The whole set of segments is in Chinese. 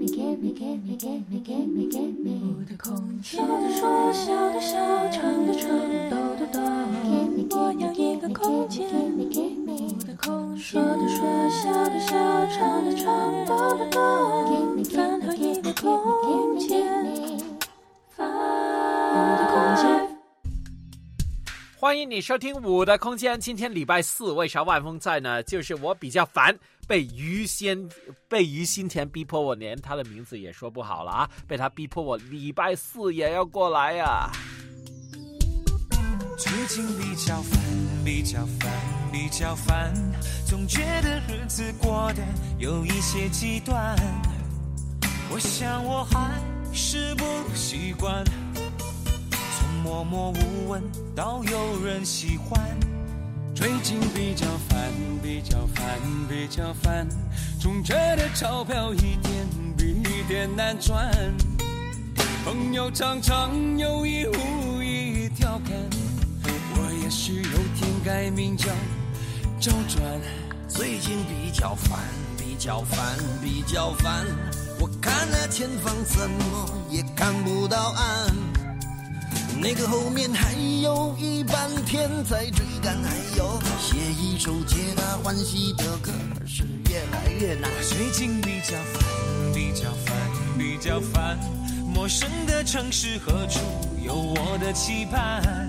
我的空间，说的说，笑的笑，唱的唱，抖的抖。我要一个空间。我的空间，说的说，笑的笑，唱的唱，抖的抖。饭后一个。空间。欢迎你收听《我的空间》。今天礼拜四，为啥万峰在呢？就是我比较烦，被于先被于心田逼迫我，连他的名字也说不好了啊！被他逼迫我礼拜四也要过来呀、最近比较烦，比较烦，比较烦，总觉得日子过得有一些极端。我想我还是不习惯，从默默无闻到有人喜欢。最近比较烦，比较烦，比较烦，总觉得钞票一点比一点难赚。朋友常常有意无意调侃。我也许有天改名叫周转。最近比较烦，比较烦，比较烦。我看那前方怎么也看不到岸，那个后面还有一半天在追赶，还有写一首皆大欢喜的歌是越来越难。最近比较烦，比较烦，比较烦。陌生的城市何处有我的期盼？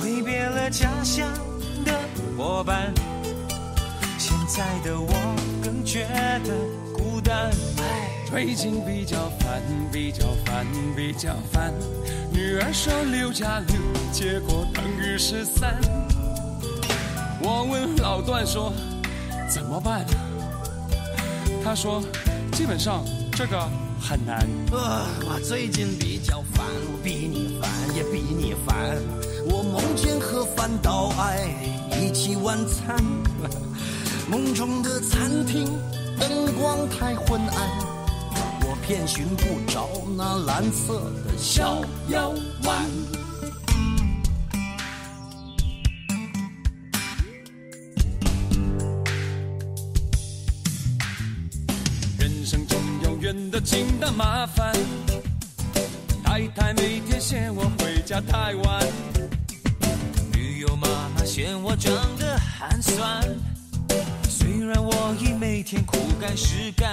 挥别了家乡的伙伴，现在的我更觉得孤单。最近比较烦，比较烦，比较烦。女儿说六加六，结果等于十三。我问老段说怎么办？他说基本上这个很难。呃，我最近比较烦，我比你烦也比你烦。我梦见和范岛爱一起晚餐，梦中的餐厅灯光太昏暗，片寻不着那蓝色的小腰丸。人生中永远的清淡麻烦。太太每天嫌我回家太晚，女友妈妈嫌我长得寒酸。虽然我已每天苦干实干，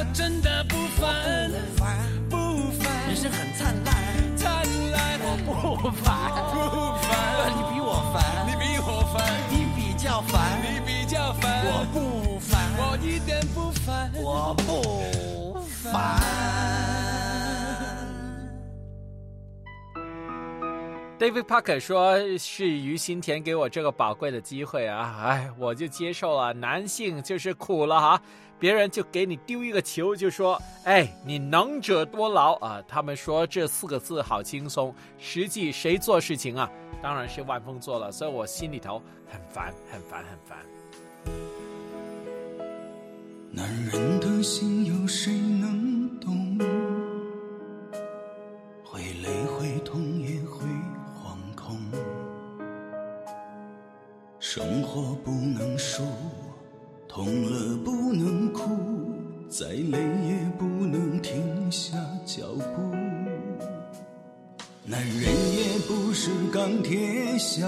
我真的不烦，不烦，不烦，人生很灿烂，灿烂，我不烦，不烦，你比我烦，你比我烦，你比较烦，你比较烦，我不烦，我一点不烦，我不烦。David Parker 说是于心田给我这个宝贵的机会啊，哎，我就接受了。男性就是苦了哈，别人就给你丢一个球，就说，哎，你能者多劳啊。他们说这四个字好轻松，实际谁做事情啊？当然是万峰做了，所以我心里头很烦，很烦，很烦。男人的心有谁能懂？会累会痛也会惶恐。生活不能输，痛了不能哭，再累也不能停下脚步。男人也不是钢铁侠，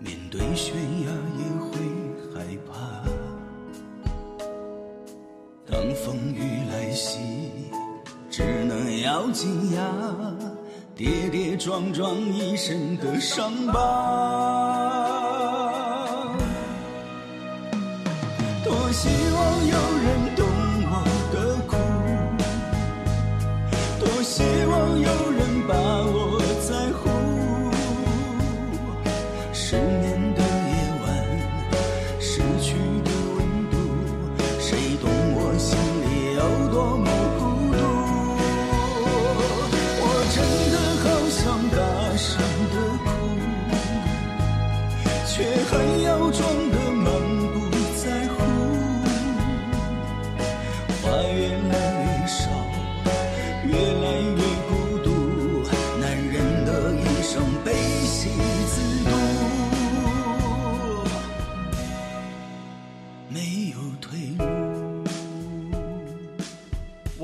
面对悬崖也会害怕。当风雨来袭，只能咬紧牙。跌跌撞撞一身的伤疤，多希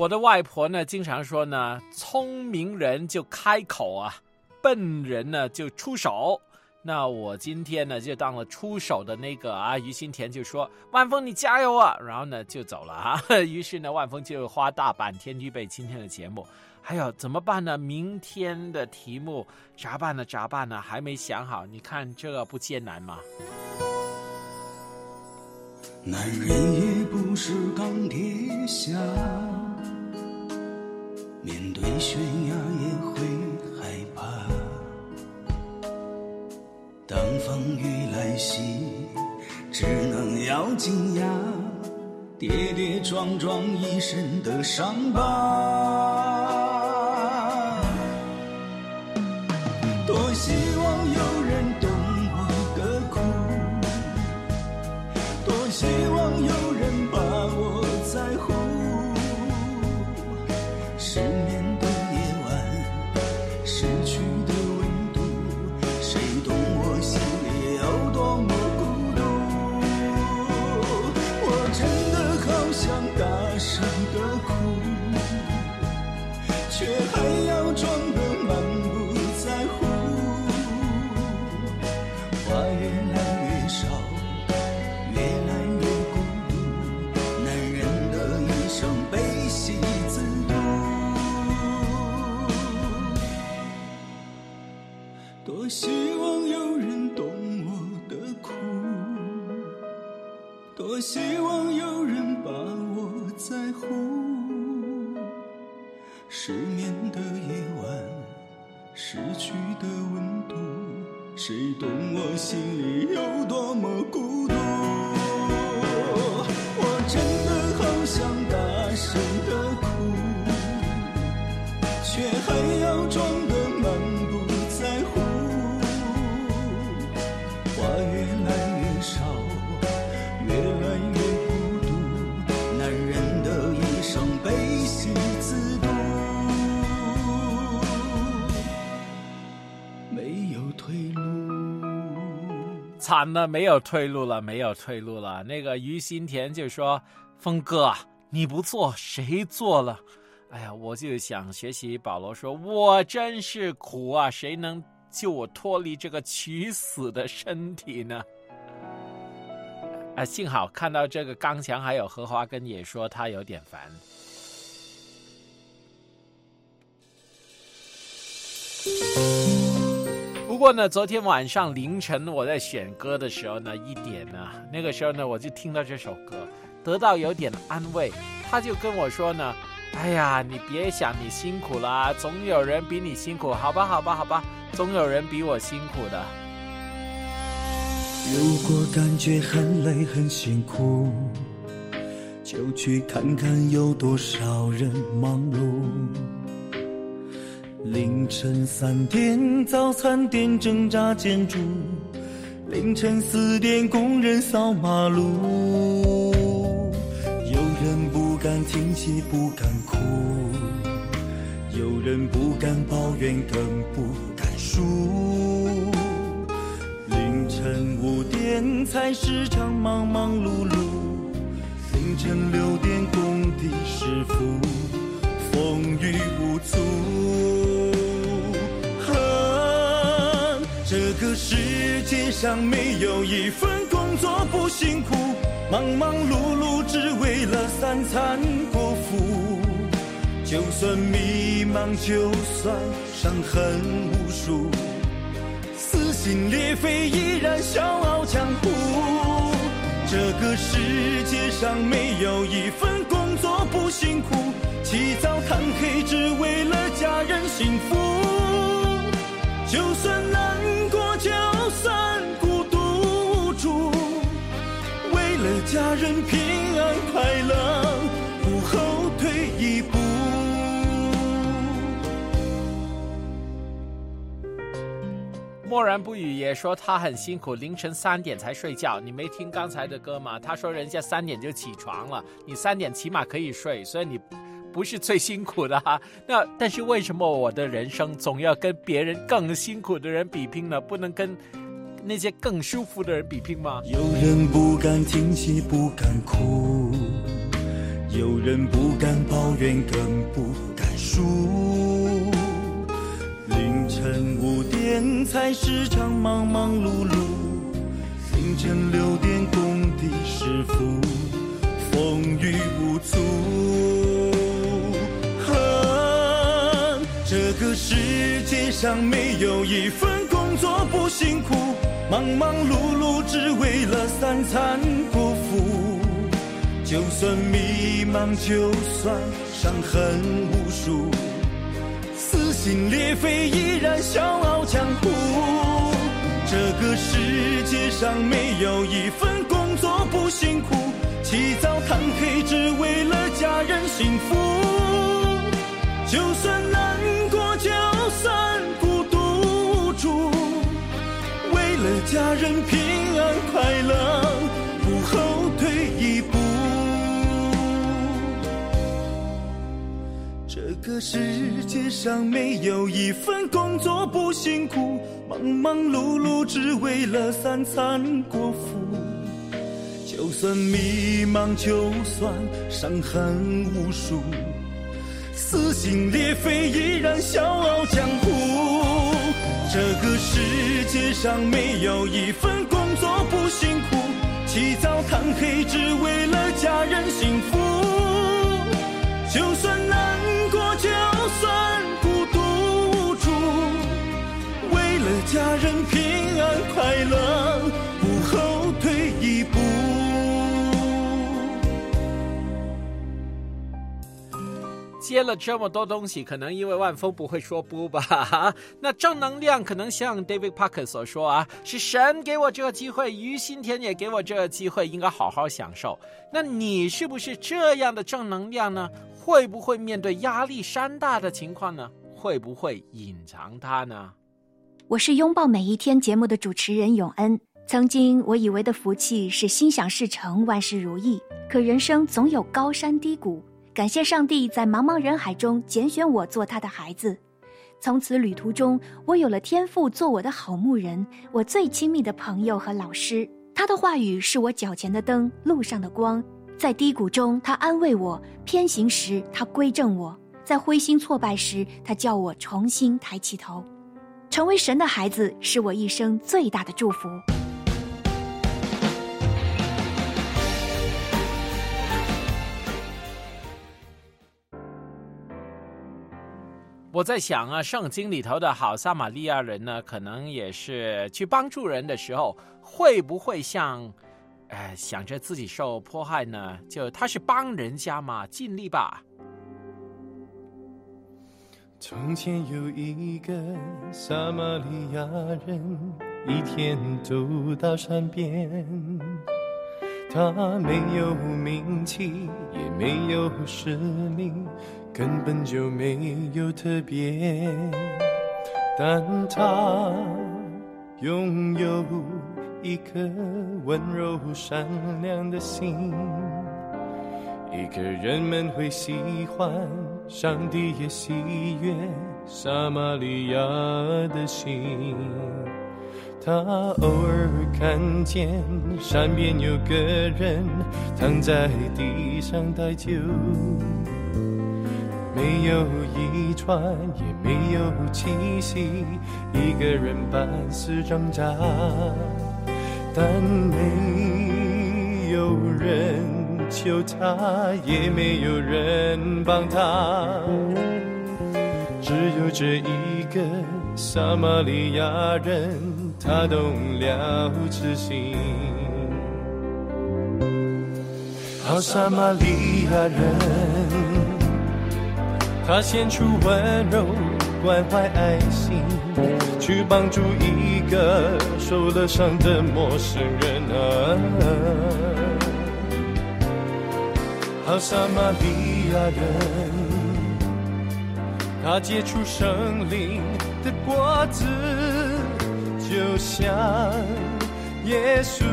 我的外婆呢，经常说呢，聪明人就开口啊，笨人呢就出手。那我今天呢，就当了出手的那个啊。于心田就说：“万峰，你加油啊！”然后呢，就走了啊。于是呢，万峰就花大半天预备今天的节目。还有怎么办呢？明天的题目咋办呢？咋办呢？还没想好。你看这个不艰难吗？男人也不是钢铁侠。面对悬崖也会害怕，当风雨来袭，只能咬紧牙，跌跌撞撞一身的伤疤。多希望惨了，没有退路了，没有退路了。那个于心田就说：“峰哥，你不做谁做了？”哎呀，我就想学习保罗说：“我真是苦啊，谁能救我脱离这个取死的身体呢？”啊，幸好看到这个刚强，还有荷花根也说他有点烦。不过呢，昨天晚上凌晨我在选歌的时候呢，一点呢，那个时候呢，我就听到这首歌，得到有点安慰。他就跟我说呢，哎呀，你别想你辛苦啦，总有人比你辛苦，好吧，好吧，好吧，总有人比我辛苦的。如果感觉很累很辛苦，就去看看有多少人忙碌。凌晨三点，早餐店挣扎建筑；凌晨四点，工人扫马路。有人不敢听戏，不敢哭；有人不敢抱怨，更不敢输。凌晨五点，菜市场忙忙碌碌；凌晨六点，工地师傅风雨无阻。哼，这个世界上没有一份工作不辛苦，忙忙碌碌只为了三餐果腹。就算迷茫，就算伤痕无数。撕心裂肺依然笑傲江湖。这个世界上没有一份工作不辛苦，起早贪黑只为了家人幸福。就算难过，就算孤独住，为了家人平安快乐，不后退一步。默然不语也说他很辛苦，凌晨三点才睡觉。你没听刚才的歌吗？他说人家三点就起床了，你三点起码可以睡，所以你不是最辛苦的哈。那但是为什么我的人生总要跟别人更辛苦的人比拼呢？不能跟那些更舒服的人比拼吗？有人不敢停息，不敢哭；有人不敢抱怨，更不敢输。凌晨五点，菜市场忙忙碌碌；凌晨六点，工地师傅风雨无阻。这个世界上没有一份工作不辛苦，忙忙碌碌只为了三餐果腹。就算迷茫，就算伤痕无数。撕心裂肺依然笑傲江湖。这个世界上没有一份工作不辛苦，起早贪黑只为了家人幸福。就算人平安快乐，不后退一步。这个世界上没有一份工作不辛苦，忙忙碌碌只为了三餐果腹。就算迷茫，就算伤痕无数，撕心裂肺依然笑傲江湖。这个世界上没有一份工作不辛苦，起早贪黑只为了家人幸福。就算难过，就算孤独无助，为了家人平安快乐，接了这么多东西，可能因为万峰不会说不吧？那正能量可能像 David Parker 所说啊，是神给我这个机会，于心田也给我这个机会，应该好好享受。那你是不是这样的正能量呢？会不会面对压力山大的情况呢？会不会隐藏它呢？我是拥抱每一天节目的主持人永恩。曾经我以为的福气是心想事成、万事如意，可人生总有高山低谷。感谢上帝在茫茫人海中拣选我做他的孩子。从此旅途中，我有了天赋做我的好牧人，我最亲密的朋友和老师。他的话语是我脚前的灯，路上的光。在低谷中，他安慰我；偏行时，他归正我；在灰心挫败时，他叫我重新抬起头。成为神的孩子，是我一生最大的祝福。我在想啊，圣经里头的好撒玛利亚人呢，可能也是去帮助人的时候，会不会像，呃，想着自己受迫害呢？就他是帮人家嘛，尽力吧。从前有一个撒玛利亚人，一天走到山边，他没有名气，也没有实力，根本就没有特别，但他拥有一颗温柔善良的心。一个人们会喜欢，上帝也喜悦撒玛利亚的心。他偶尔看见山边有个人躺在地上待久，没有遗传，也没有气息，一个人半死挣扎，但没有人。求他，也没有人帮他，只有这一个撒玛利亚人，他懂了痴心。好撒玛利亚人，他献出温柔、关怀、爱心，去帮助一个受了伤的陌生人啊。好撒玛利亚人，他结出生灵的果子，就像耶稣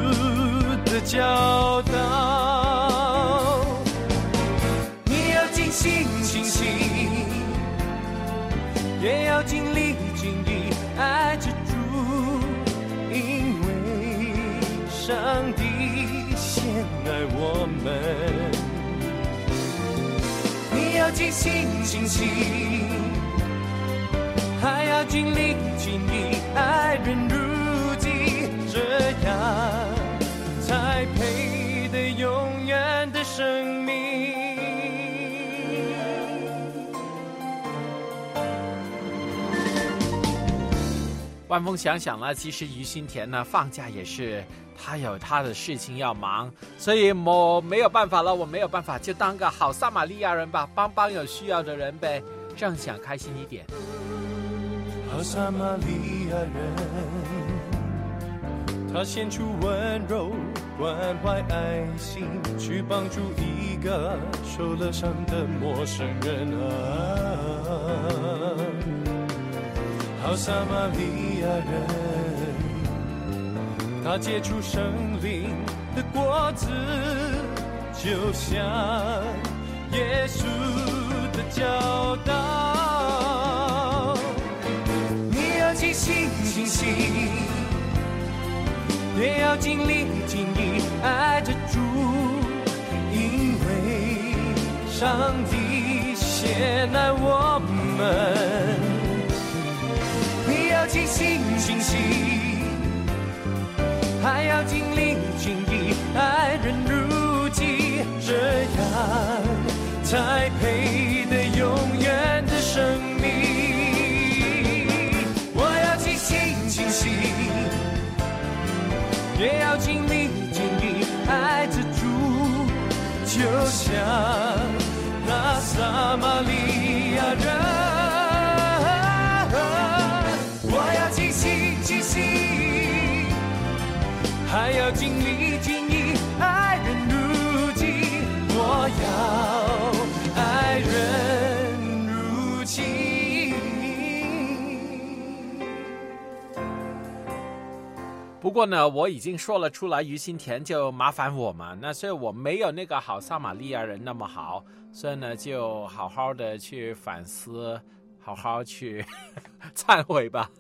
的教导。你要尽心尽心，也要尽力尽力爱着主，因为上帝先爱我们。你要尽心尽心，还要尽力尽力爱人如己，这样才配得永远的生命。万峰想想呢，其实于心田呢放假也是。他有他的事情要忙，所以我没有办法了，我没有办法，就当个好撒玛利亚人吧，帮帮有需要的人呗，这样想开心一点。好撒玛利亚人，他献出温柔、关怀、爱心，去帮助一个受了伤的陌生人啊。好撒玛利亚人。他结出生灵的果子，就像耶稣的教导。心尽心，也要尽力尽力爱着主，因为上帝先爱我们。你要尽心尽心。还要尽力尽力爱人如己，这样才配得永远的生命。就像那撒玛利亚人。不过呢，我已经说了出来，于心田就麻烦我嘛。那所以我没有那个好撒玛利亚人那么好，所以呢，就好好的去反思，好好去 忏悔吧。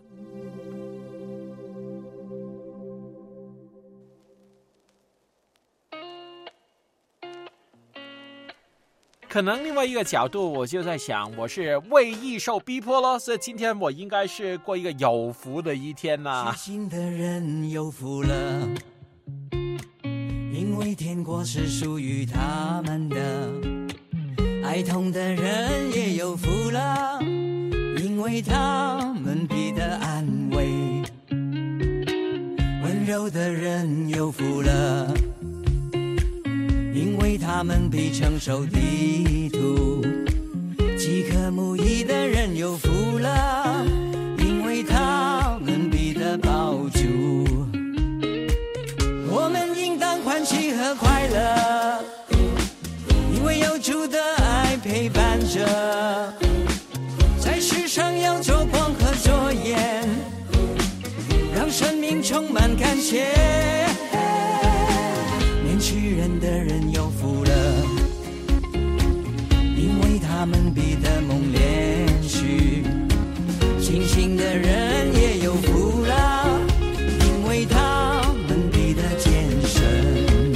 可能另外一个角度，我就在想，我是为义受逼迫咯，所以今天我应该是过一个有福的一天呐。心的人有福了，因为天国是属于他们的；爱痛的人也有福了，因为他们必得安慰；温柔的人有福了。他们必承受地图，饥渴和睦意的人有福了，因为他们彼得保住。我们应当欢喜和快乐，因为有主的爱陪伴着。在世上要做光和作盐，让生命充满感谢。他们比的梦连续。清醒的人也有福了，因为他们比的健身。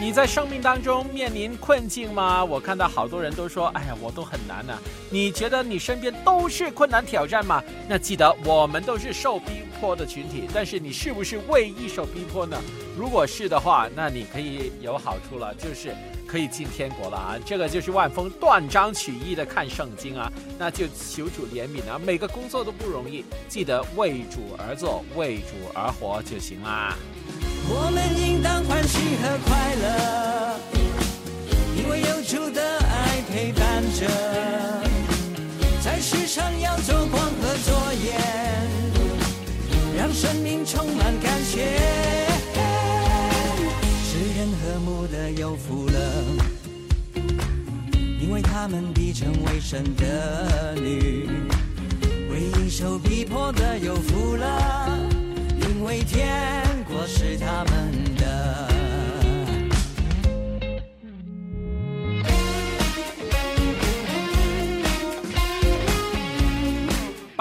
你在生命当中面临困境吗？我看到好多人都说：“哎呀，我都很难呢、你觉得你身边都是困难挑战吗？那记得我们都是受逼迫的群体，但是你是不是为一手逼迫呢？如果是的话，那你可以有好处了，就是可以进天国了啊！这个就是万峰断章取义的看圣经啊，那就求主怜悯啊！每个工作都不容易，记得为主而做，为主而活就行啦。我们应当欢喜和快乐，因为有主的爱陪伴着。在世上要做光和作盐，生命充满感谢。是人和睦的有福了，因为他们必成为神的女。为应受逼迫的有福了，因为天国是他们的。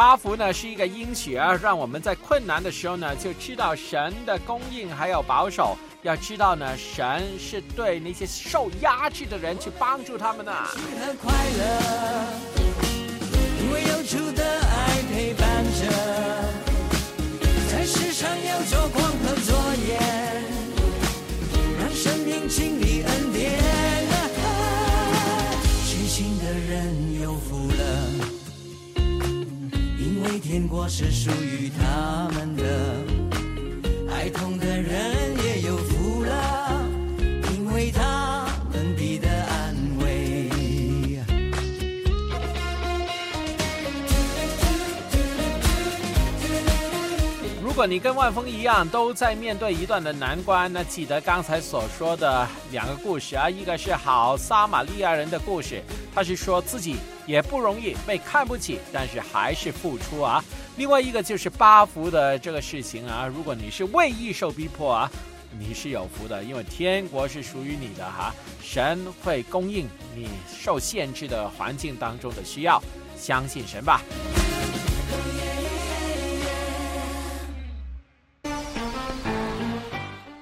八福呢是一个应许啊，让我们在困难的时候呢，就知道神的供应还有保守。要知道呢，神是对那些受压制的人去帮助他们的。快乐，因为有主的爱陪伴着，在世上要做光和作盐，让生命经历恩典。天国是属于他们的。爱痛的人果你跟万峰一样都在面对一段的难关，那记得刚才所说的两个故事啊，一个是好撒玛利亚人的故事，他是说自己也不容易被看不起，但是还是付出啊；另外一个就是八福的这个事情啊，如果你是为义受逼迫啊，你是有福的，因为天国是属于你的哈，神会供应你受限制的环境当中的需要，相信神吧。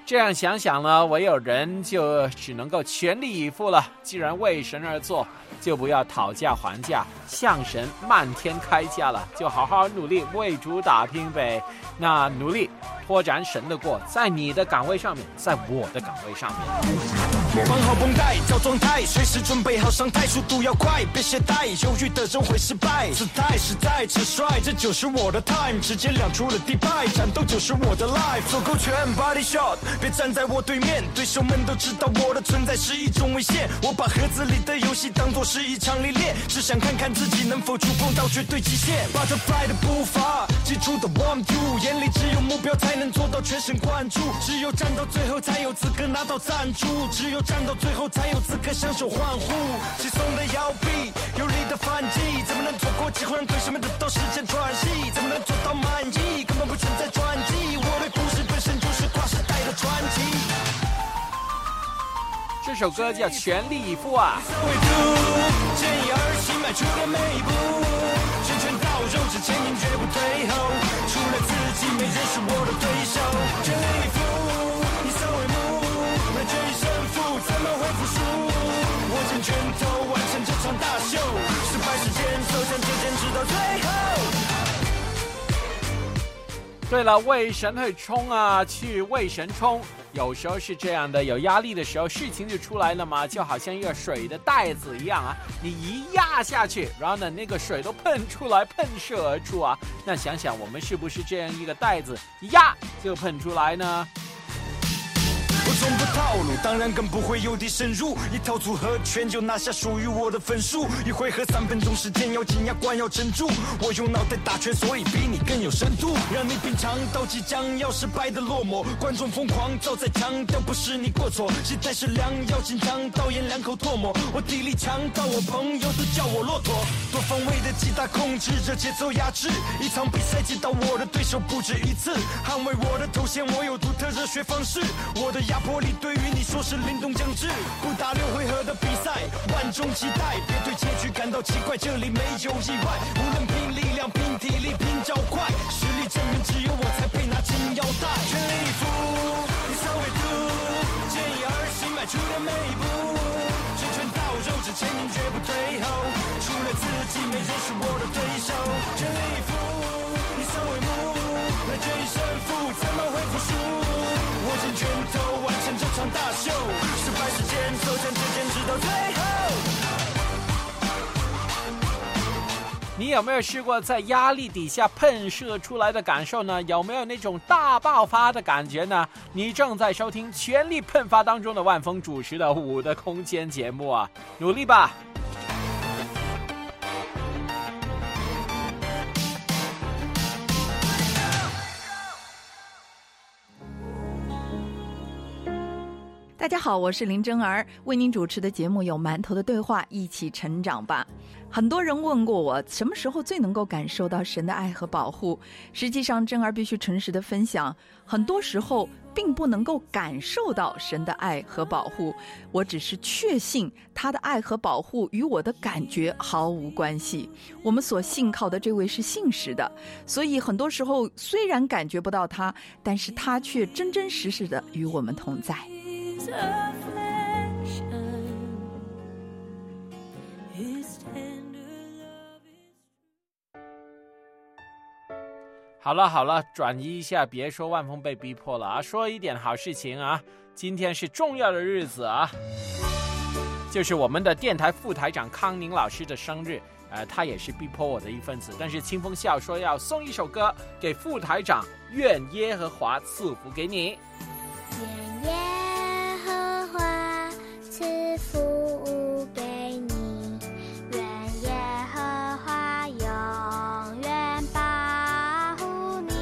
这样想想呢，唯有人就只能够全力以赴了。既然为神而做，就不要讨价还价，向神漫天开价了，就好好努力为主打拼呗。那努力拓展神的过，在你的岗位上面，在我的岗位上面。绑好绷带，找状态，随时准备好上台，速度要快，别懈怠，犹豫的人会失败。姿态实在直率，这就是我的 time，直接亮出了迪拜，战斗就是我的 life，走勾拳，body shot，别站在我对面，对手们都知道我的存在是一种危险。我把盒子里的游戏当作是一场历练，只想看看自己能否触碰到绝对极限。Butterfly 的步伐，基础的 one two，眼里只有目标才能做到全神贯注，只有战到最后才有资格拿到赞助，只有战到最后才有资格享受欢呼。轻松的摇臂，有力的反击，怎么能错过机会让对手们得到时间喘息？怎么能做到满意？根本不存在转机，我的这首歌叫《全力以赴》啊。会读，见义而行，迈出的每一步，拳拳到肉，只前进绝不退后。除了自己，没人是我的对手。全力以赴，以色为目，没决一胜负，怎么会服输？握紧拳头，完成这场大秀。失败是坚守，向前坚持到最后。对了，为神会冲啊，去为神冲。有时候是这样的，有压力的时候，事情就出来了嘛，就好像一个水的袋子一样啊，你一压下去，然后呢，那个水都喷出来，喷射而出啊。那想想我们是不是这样一个袋子，一压就喷出来呢？从不套路，当然更不会有地深入。一套组合拳就拿下属于我的分数。一回合三分钟时间，要紧牙关要镇住。我用脑袋打拳，所以比你更有深度。让你品尝到即将要失败的落寞。观众疯狂，早在强调不是你过错。期待是良药紧张，导演两口唾沫。我体力强到我朋友都叫我骆驼。多方位的击打控制着节奏压制，一场比赛击倒我的对手不止一次。捍卫我的头衔，我有独特热血方式。我的压迫力对于你说是灵动将至。不打六回合的比赛，万众期待。别对结局感到奇怪，这里没有意外。无论拼力量、拼体力、拼脚快，实力证明只有我才配拿金腰带。全力以赴，你稍微度，见义而行，迈出的每一步。拳拳到肉，只前进绝不退后。除了自己，没人是我的对手。全力以赴，你稍微目，来决一胜负，怎么会服输？握紧拳头，完成这场大秀。失败时间，走向坚持到最后。你有没有试过在压力底下喷射出来的感受呢？有没有那种大爆发的感觉呢？你正在收听全力喷发当中的万峰主持的《五的空间》节目啊，努力吧！好，我是林真儿，为您主持的节目有《馒头的对话》，一起成长吧。很多人问过我，什么时候最能够感受到神的爱和保护？实际上，真儿必须诚实的分享，很多时候并不能够感受到神的爱和保护。我只是确信他的爱和保护与我的感觉毫无关系。我们所信靠的这位是信实的，所以很多时候虽然感觉不到他，但是他却真真实实的与我们同在。Affection. His tender love is 好了好了，转移一下，别说万峰被逼迫了啊，说一点好事情啊！今天是重要的日子啊，就是我们的电台副台长康宁老师的生日。呃，他也是逼迫我的一份子，但是清风笑说要送一首歌给副台长，愿耶和华赐福给你。愿耶赐福给你，愿耶和华永远保护你，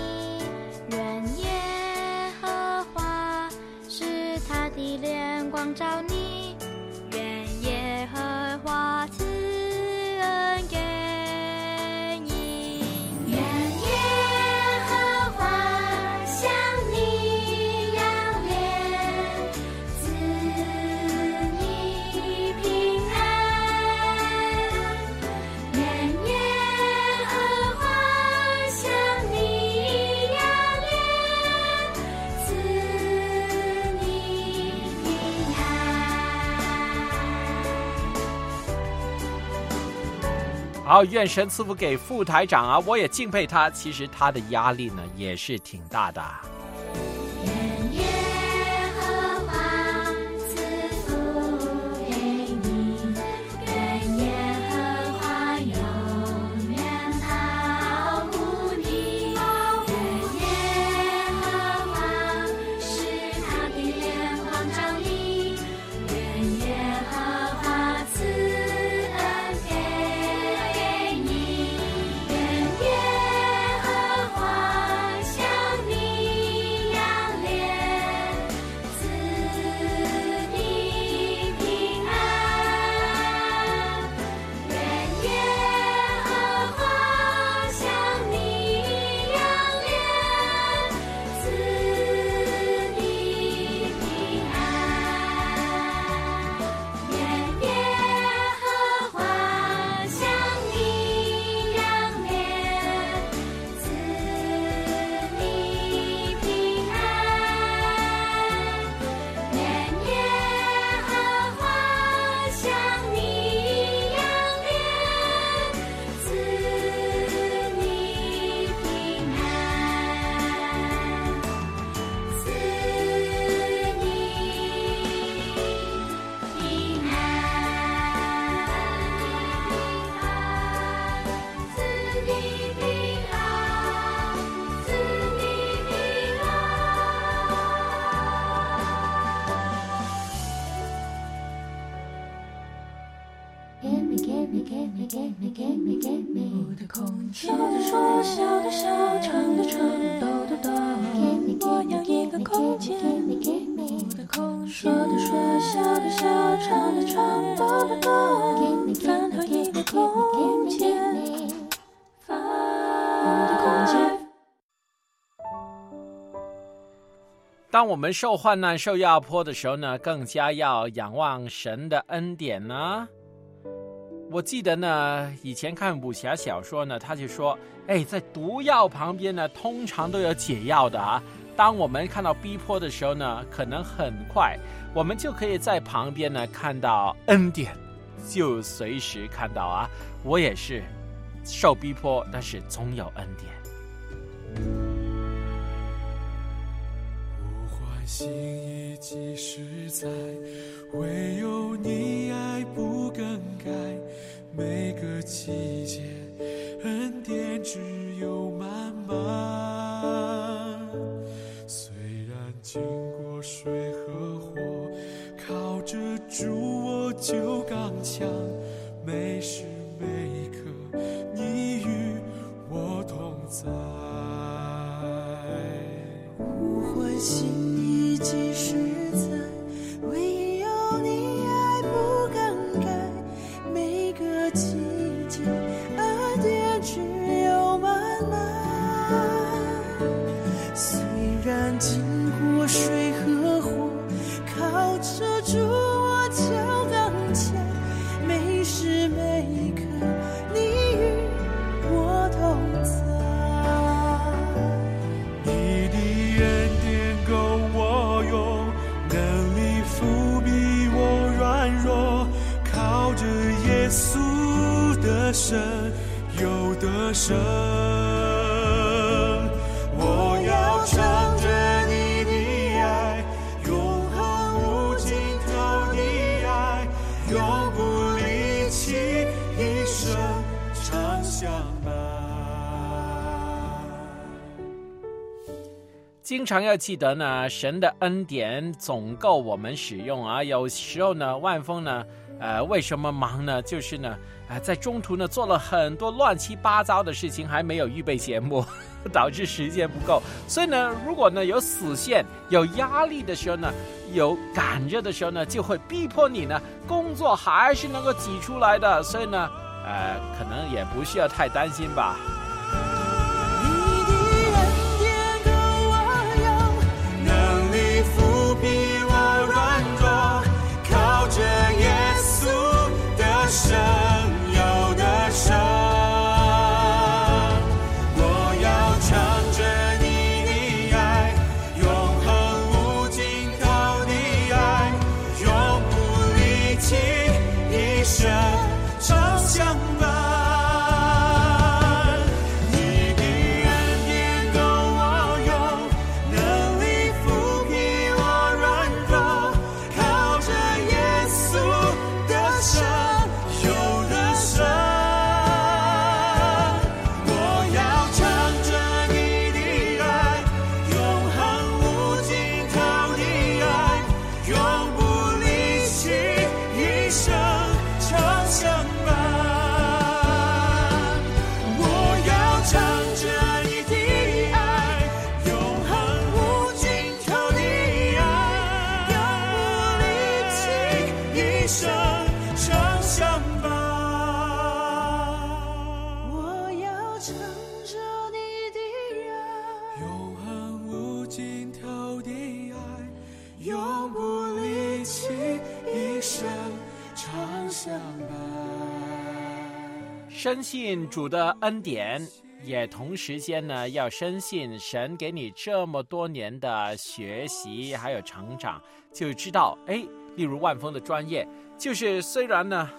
愿耶和华使他的脸光照你，愿神赐福给副台长啊！我也敬佩他，其实他的压力呢也是挺大的。当我们受患难、受压迫的时候呢，更加要仰望神的恩典呢。我记得呢，以前看武侠小说呢，他就说，哎，在毒药旁边呢，通常都有解药的啊。当我们看到逼迫的时候呢，可能很快，我们就可以在旁边呢看到恩典，就随时看到啊。我也是受逼迫，但是总有恩典。心已几十载，唯有你爱不更改。每个季节，恩典只有满满。虽然经过水和火，靠着主我就刚强。每时每刻，你与我同在。呼唤心意即实在，唯有你爱不更改。每个季节，恩典只有慢慢。虽然经过水得胜。我要唱着你的爱，永恒无尽头的爱，永不离弃，一生常相伴。经常要记得呢，神的恩典总够我们使用啊。有时候呢，万峰呢，呃，为什么忙呢？就是呢，在中途呢做了很多乱七八糟的事情，还没有预备节目，导致时间不够。所以呢，如果呢有死线、有压力的时候呢，有赶着的时候呢，就会逼迫你呢，工作还是能够挤出来的。所以呢，呃，可能也不需要太担心吧。深信主的恩典，也同时间呢，要深信神给你这么多年的学习还有成长，就知道，哎，例如万峰的专业，就是虽然呢，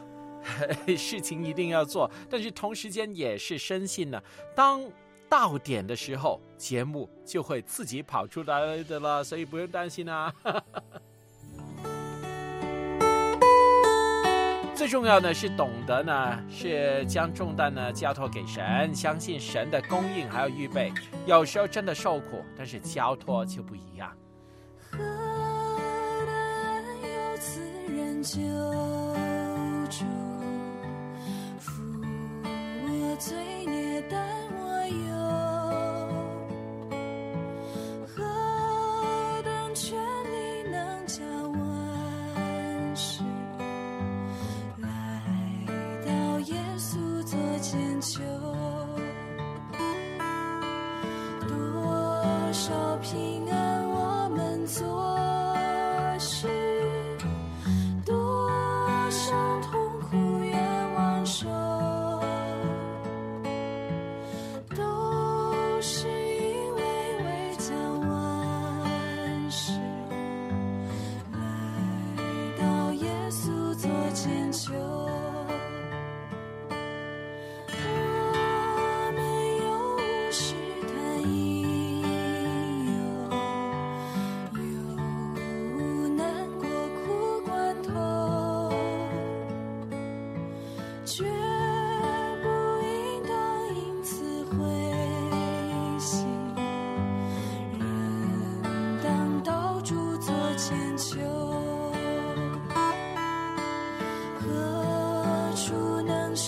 事情一定要做，但是同时间也是深信呢，当到点的时候，节目就会自己跑出来的了，所以不用担心啊。最重要的是懂得呢，是将重担呢交托给神，相信神的供应还有预备。有时候真的受苦，但是交托就不一样。何难有此人救主，负我罪孽担千秋。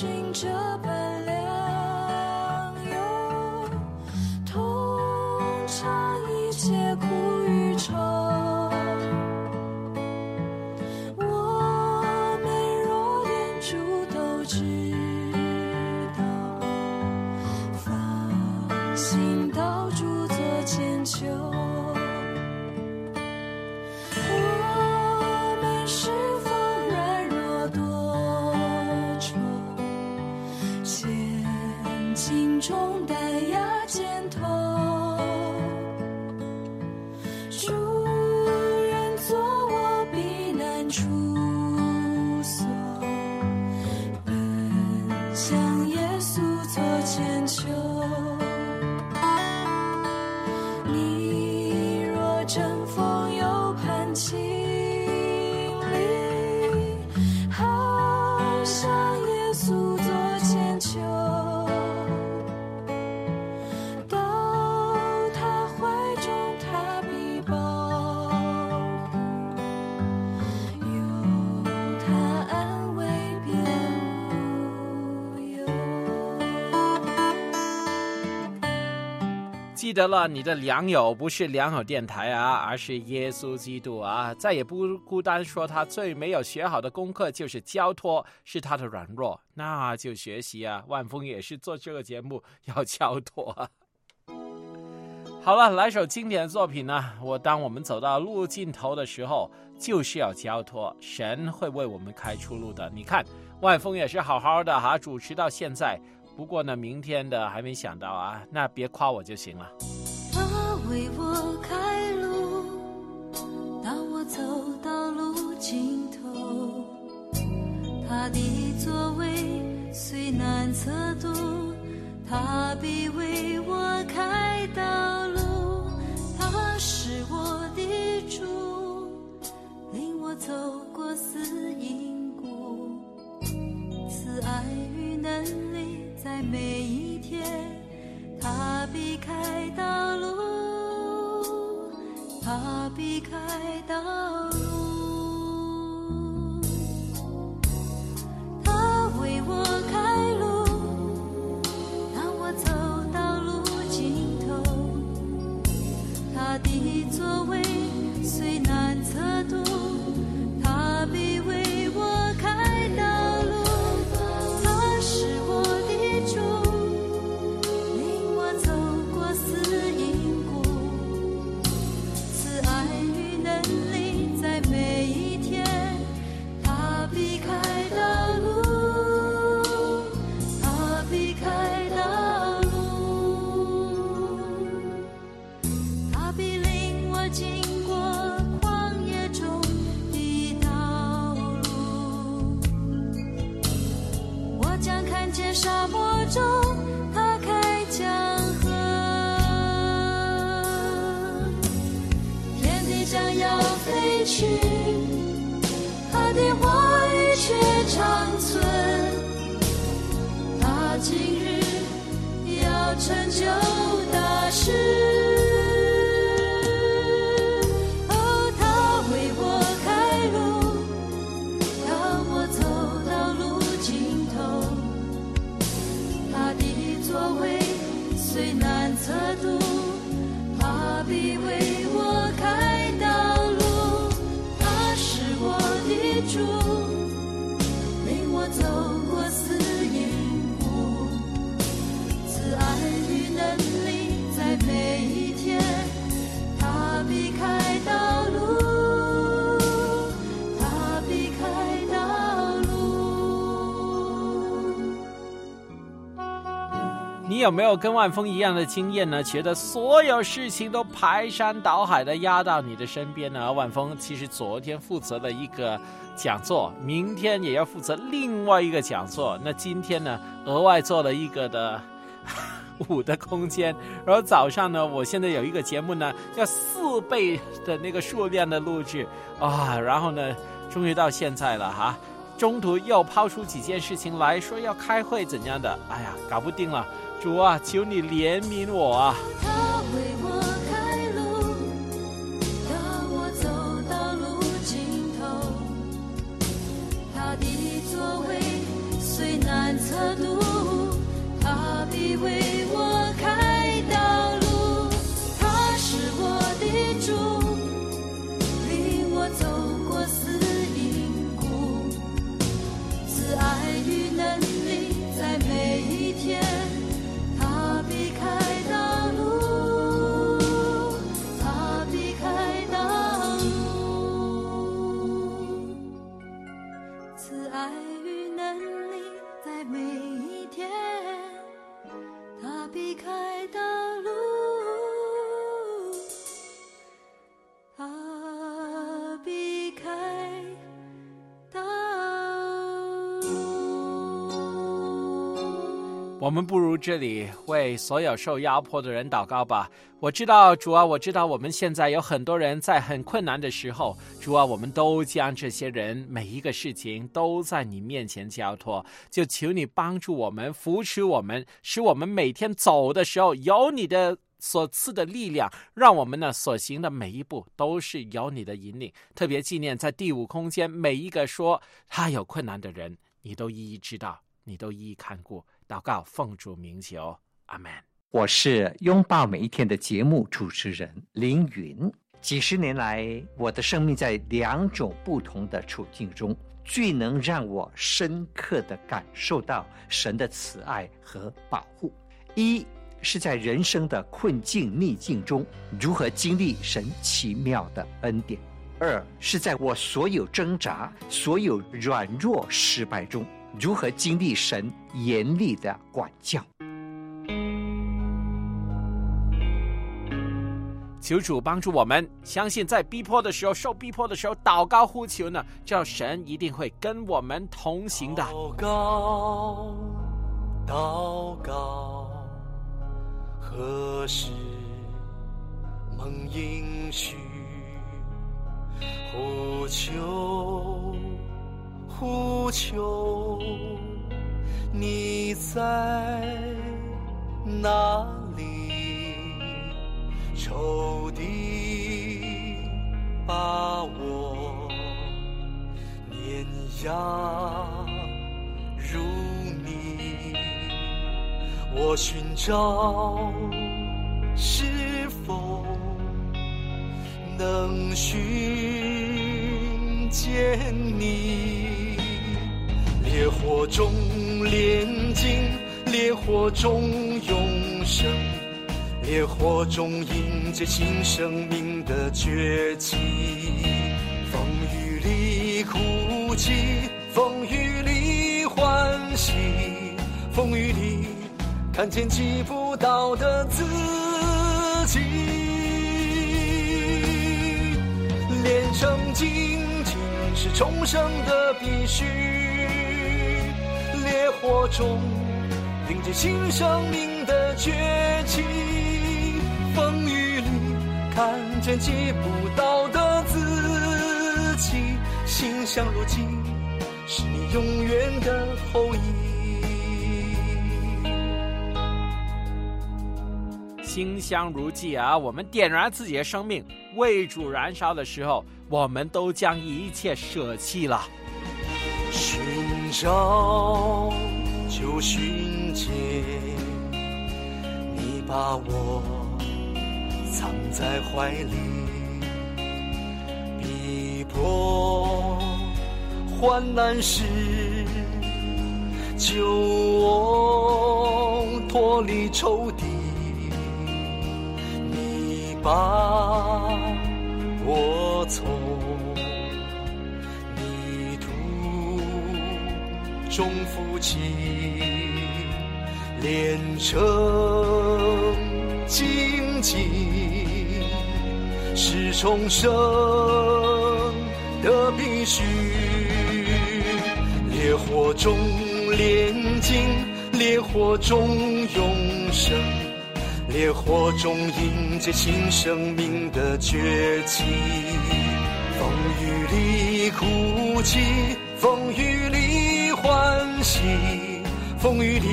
寻着记得了，你的良友不是良友电台啊，而是耶稣基督啊！再也不孤单，说他最没有学好的功课就是交托，是他的软弱，那就学习啊！万峰也是做这个节目要交托。好了，来首经典的作品呢。我当我们走到路尽头的时候，就是要交托，神会为我们开出路的。你看，万峰也是好好的哈，主持到现在。不过呢，明天的还没想到啊，那别夸我就行了。他为我开路，当我走到路尽头，他的座位虽难测度，他必为我开道路。他是我的主，领我走过死荫谷，慈爱与能力在每一天。他避开道路，他避开道路，他为我有没有跟万峰一样的经验呢？觉得所有事情都排山倒海的压到你的身边呢？万峰其实昨天负责了一个讲座，明天也要负责另外一个讲座。那今天呢，额外做了一个的五的空间，然后早上呢，我现在有一个节目呢，要四倍的那个数量的录制啊，然后呢，终于到现在了哈。中途又抛出几件事情来说要开会怎样的？哎呀搞不定了主啊求你怜悯我啊。他为我开路当我走到路尽头。他的座位虽难测度他必为我们不如这里为所有受压迫的人祷告吧。我知道主啊，我知道我们现在有很多人在很困难的时候，主啊，我们都将这些人每一个事情都在你面前交托，就求你帮助我们，扶持我们，使我们每天走的时候有你的所赐的力量，让我们呢所行的每一步都是有你的引领。特别纪念在第五空间每一个说他有困难的人，你都一一知道，你都一一看过。祷告，奉主名求，阿门。我是拥抱每一天的节目主持人凌云。几十年来，我的生命在两种不同的处境中，最能让我深刻的感受到神的慈爱和保护。一是在人生的困境逆境中，如何经历神奇妙的恩典；二是在我所有挣扎、所有软弱、失败中。如何经历神严厉的管教？求主帮助我们，相信在逼迫的时候、受逼迫的时候，祷告呼求呢，叫神一定会跟我们同行的。祷告，祷告，何时梦应许？呼求。呼求，你在哪里？仇敌把我碾压如泥，我寻找是否能寻见你？烈火中炼金，烈火中永生，烈火中迎接新生命的崛起。风雨里哭泣，风雨里欢喜，风雨里看见记不到的自己。炼成金，金是重生的必须。烈火中迎接新生命的崛起，风雨里看见记不到的自己，心相如寄，是你永远的后裔。馨香如寄啊！我们点燃自己的生命，为主燃烧的时候，我们都将一切舍弃了。寻找就寻见，你把我藏在怀里，逼迫患难时救我脱离仇敌，你把我从。中夫妻炼成荆棘，是重生的必须。烈火中炼金，烈火中永生，烈火中迎接新生命的崛起。风雨里哭泣，风雨里。欢喜，风雨里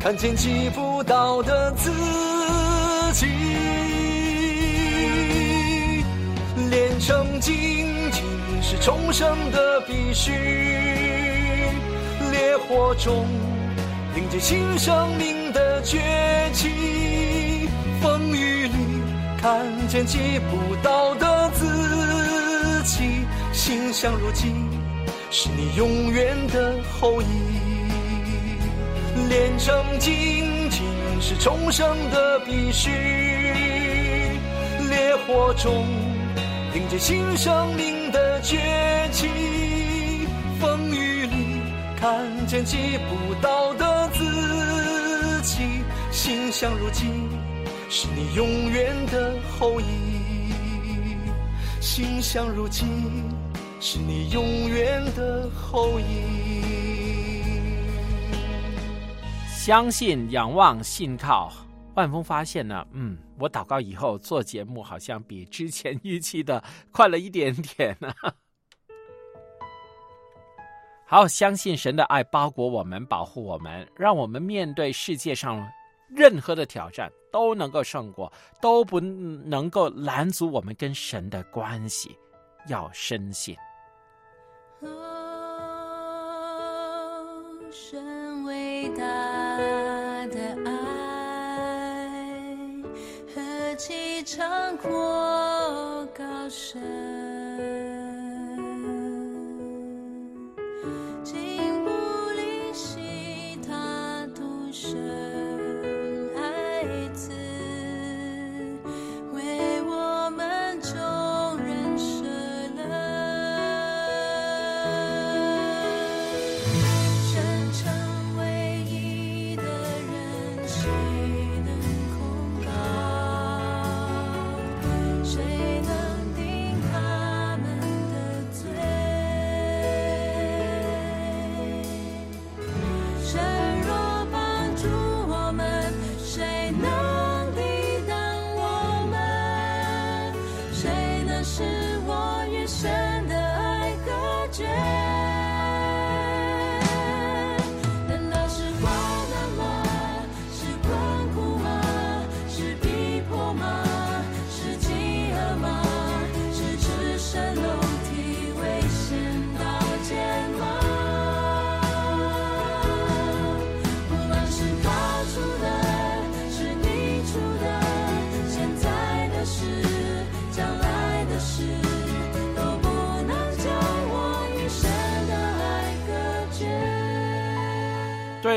看见记不到的自己，炼成金，金是重生的必须。烈火中迎接新生命的崛起，风雨里看见记不到的自己，心相如寄。是你永远的后裔，炼成金，金是重生的必须。烈火中迎接新生命的崛起，风雨里看见记不到的自己，心相如今，是你永远的后裔，心相如今。是你永远的后裔。相信、仰望、信靠，万峰发现呢，嗯，我祷告以后做节目好像比之前预期的快了一点点呢。好，相信神的爱包裹我们，保护我们，让我们面对世界上任何的挑战都能够胜过，都不能够拦阻我们跟神的关系。要深信。哦，神伟大的爱，何其长阔高深。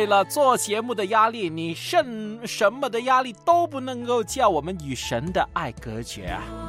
为了做节目的压力你甚什么的压力都不能够叫我们与神的爱隔绝啊。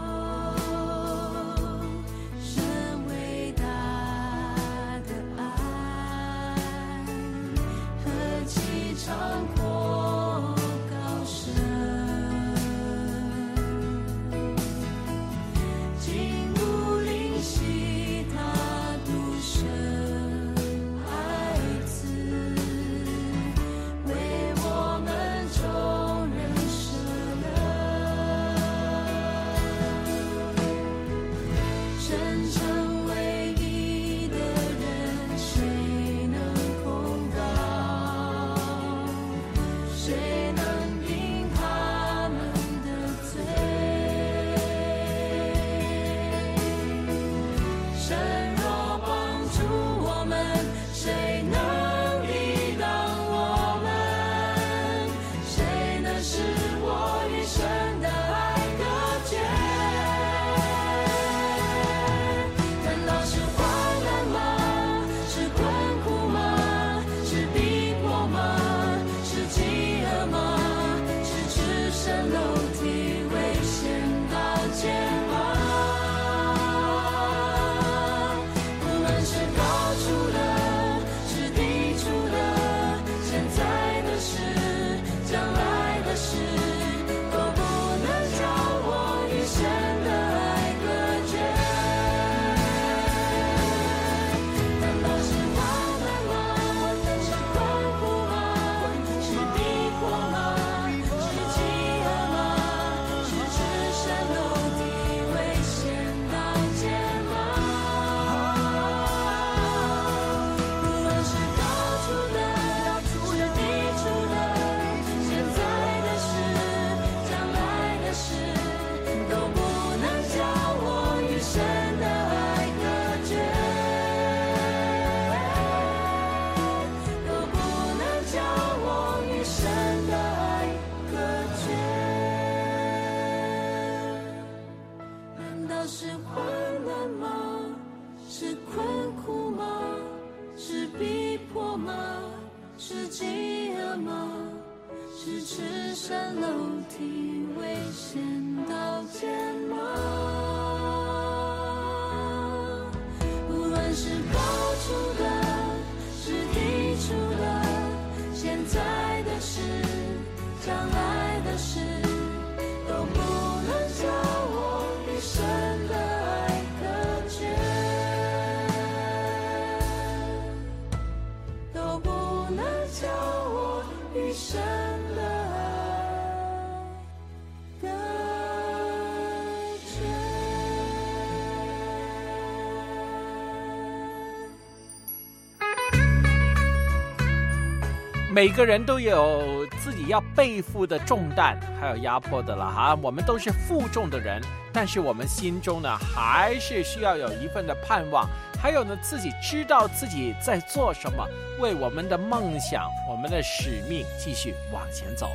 每个人都有自己要背负的重担还有压迫的了哈。我们都是负重的人但是我们心中呢还是需要有一份的盼望还有呢，自己知道自己在做什么，为我们的梦想、我们的使命继续往前走。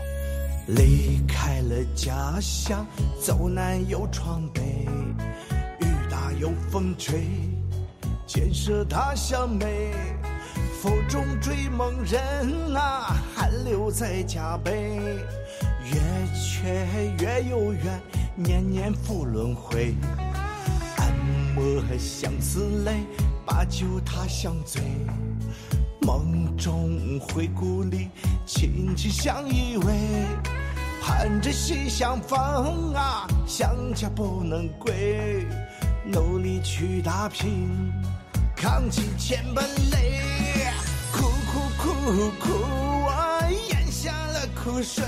离开了家乡，走南又闯北，雨大又风吹，建设他乡美。腹中追梦人啊，汗流在浃背，越缺越有缘，年年复轮回。暗抹相思泪，把酒他乡醉。梦中回故里，亲戚相依偎，盼着西厢逢啊，想家不能归，努力去打拼，扛起千本累，苦苦苦苦，我咽下了苦水，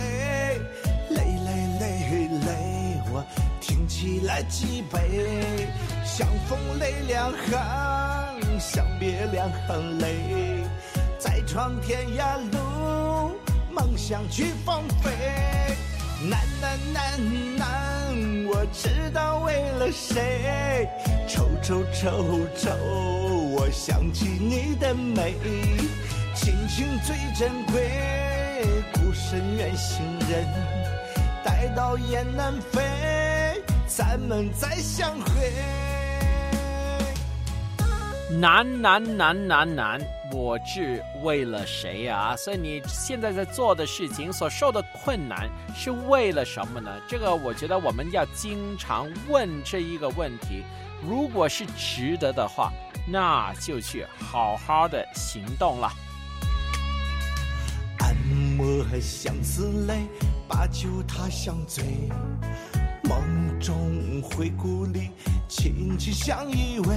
累累累累，我挺起了脊背，相逢泪两行，相别两行泪。再闯天涯路，梦想去放飞。难难难难，我知道为了谁。愁愁愁愁，我想起你的美。亲情最珍贵，孤身远行人，待到雁南飞，咱们再相会。难难难难难，我是为了谁啊？所以你现在在做的事情所受的困难是为了什么呢？这个我觉得我们要经常问这一个问题。如果是值得的话，那就去好好的行动了。暗抹相思泪，把酒他乡醉。梦中回故里，亲戚相依偎。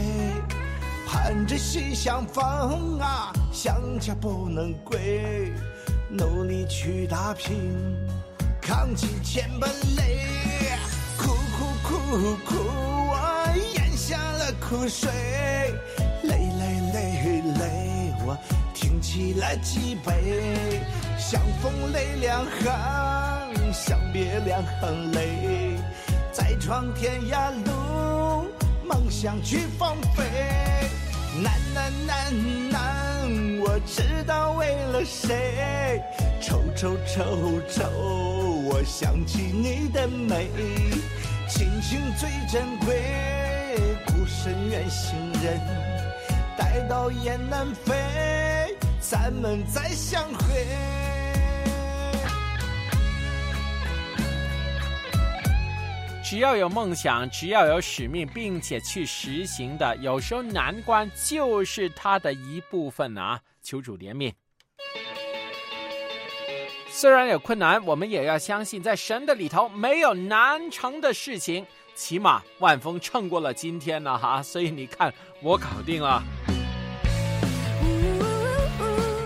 盼着西厢房啊，想家不能归，努力去打拼，扛起千本累，苦苦苦苦，我咽下了苦水，累累累累，我挺起了脊背，相逢泪两行，相别两行泪，再闯天涯路，梦想去放飞。难难难难，我知道为了谁。愁愁愁愁，我想起你的美。亲情最珍贵，孤身远行人，待到雁南飞，咱们再相会。只要有梦想，只要有使命，并且去实行的，有时候难关就是它的一部分啊！求主怜悯。虽然有困难，我们也要相信，在神的里头没有难成的事情。起码万峰撑过了今天了哈，所以你看我搞定了。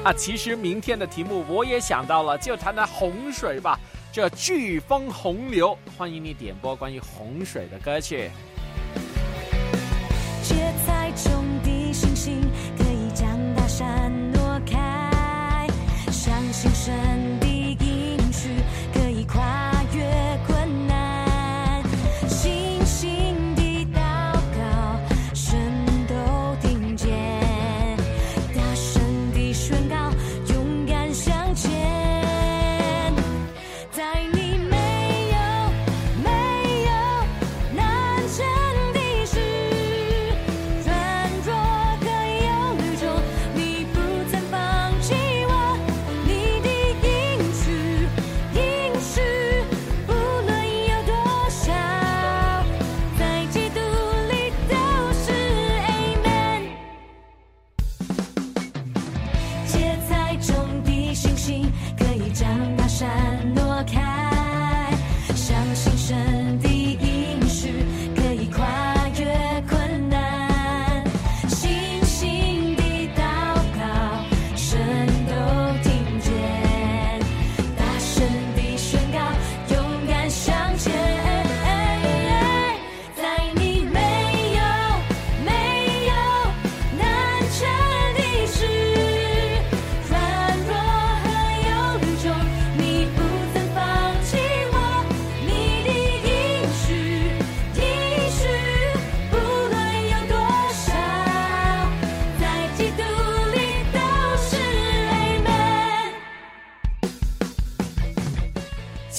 啊，其实明天的题目我也想到了，就谈谈洪水吧。这飓风洪流，欢迎你点播关于洪水的歌曲。芥菜中的星星可以将大山挪开，相信神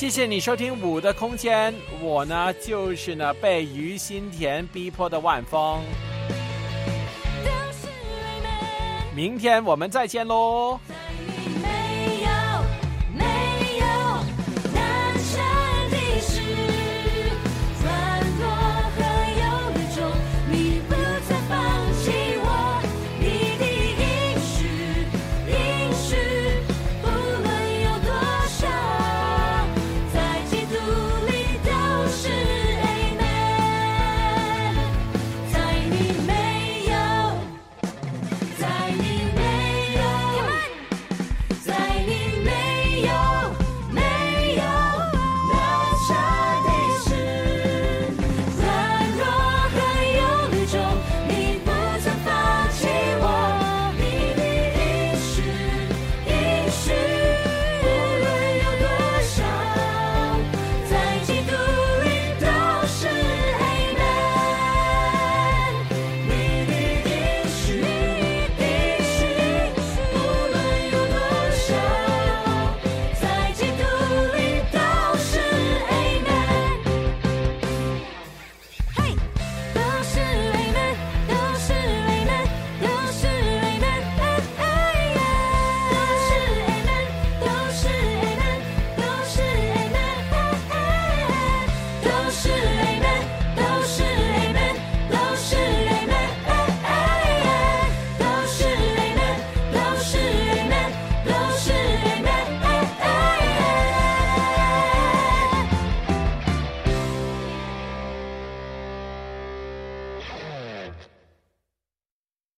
谢谢你收听《五的空间》，我呢就是呢被于心田逼迫的万峰。明天我们再见喽。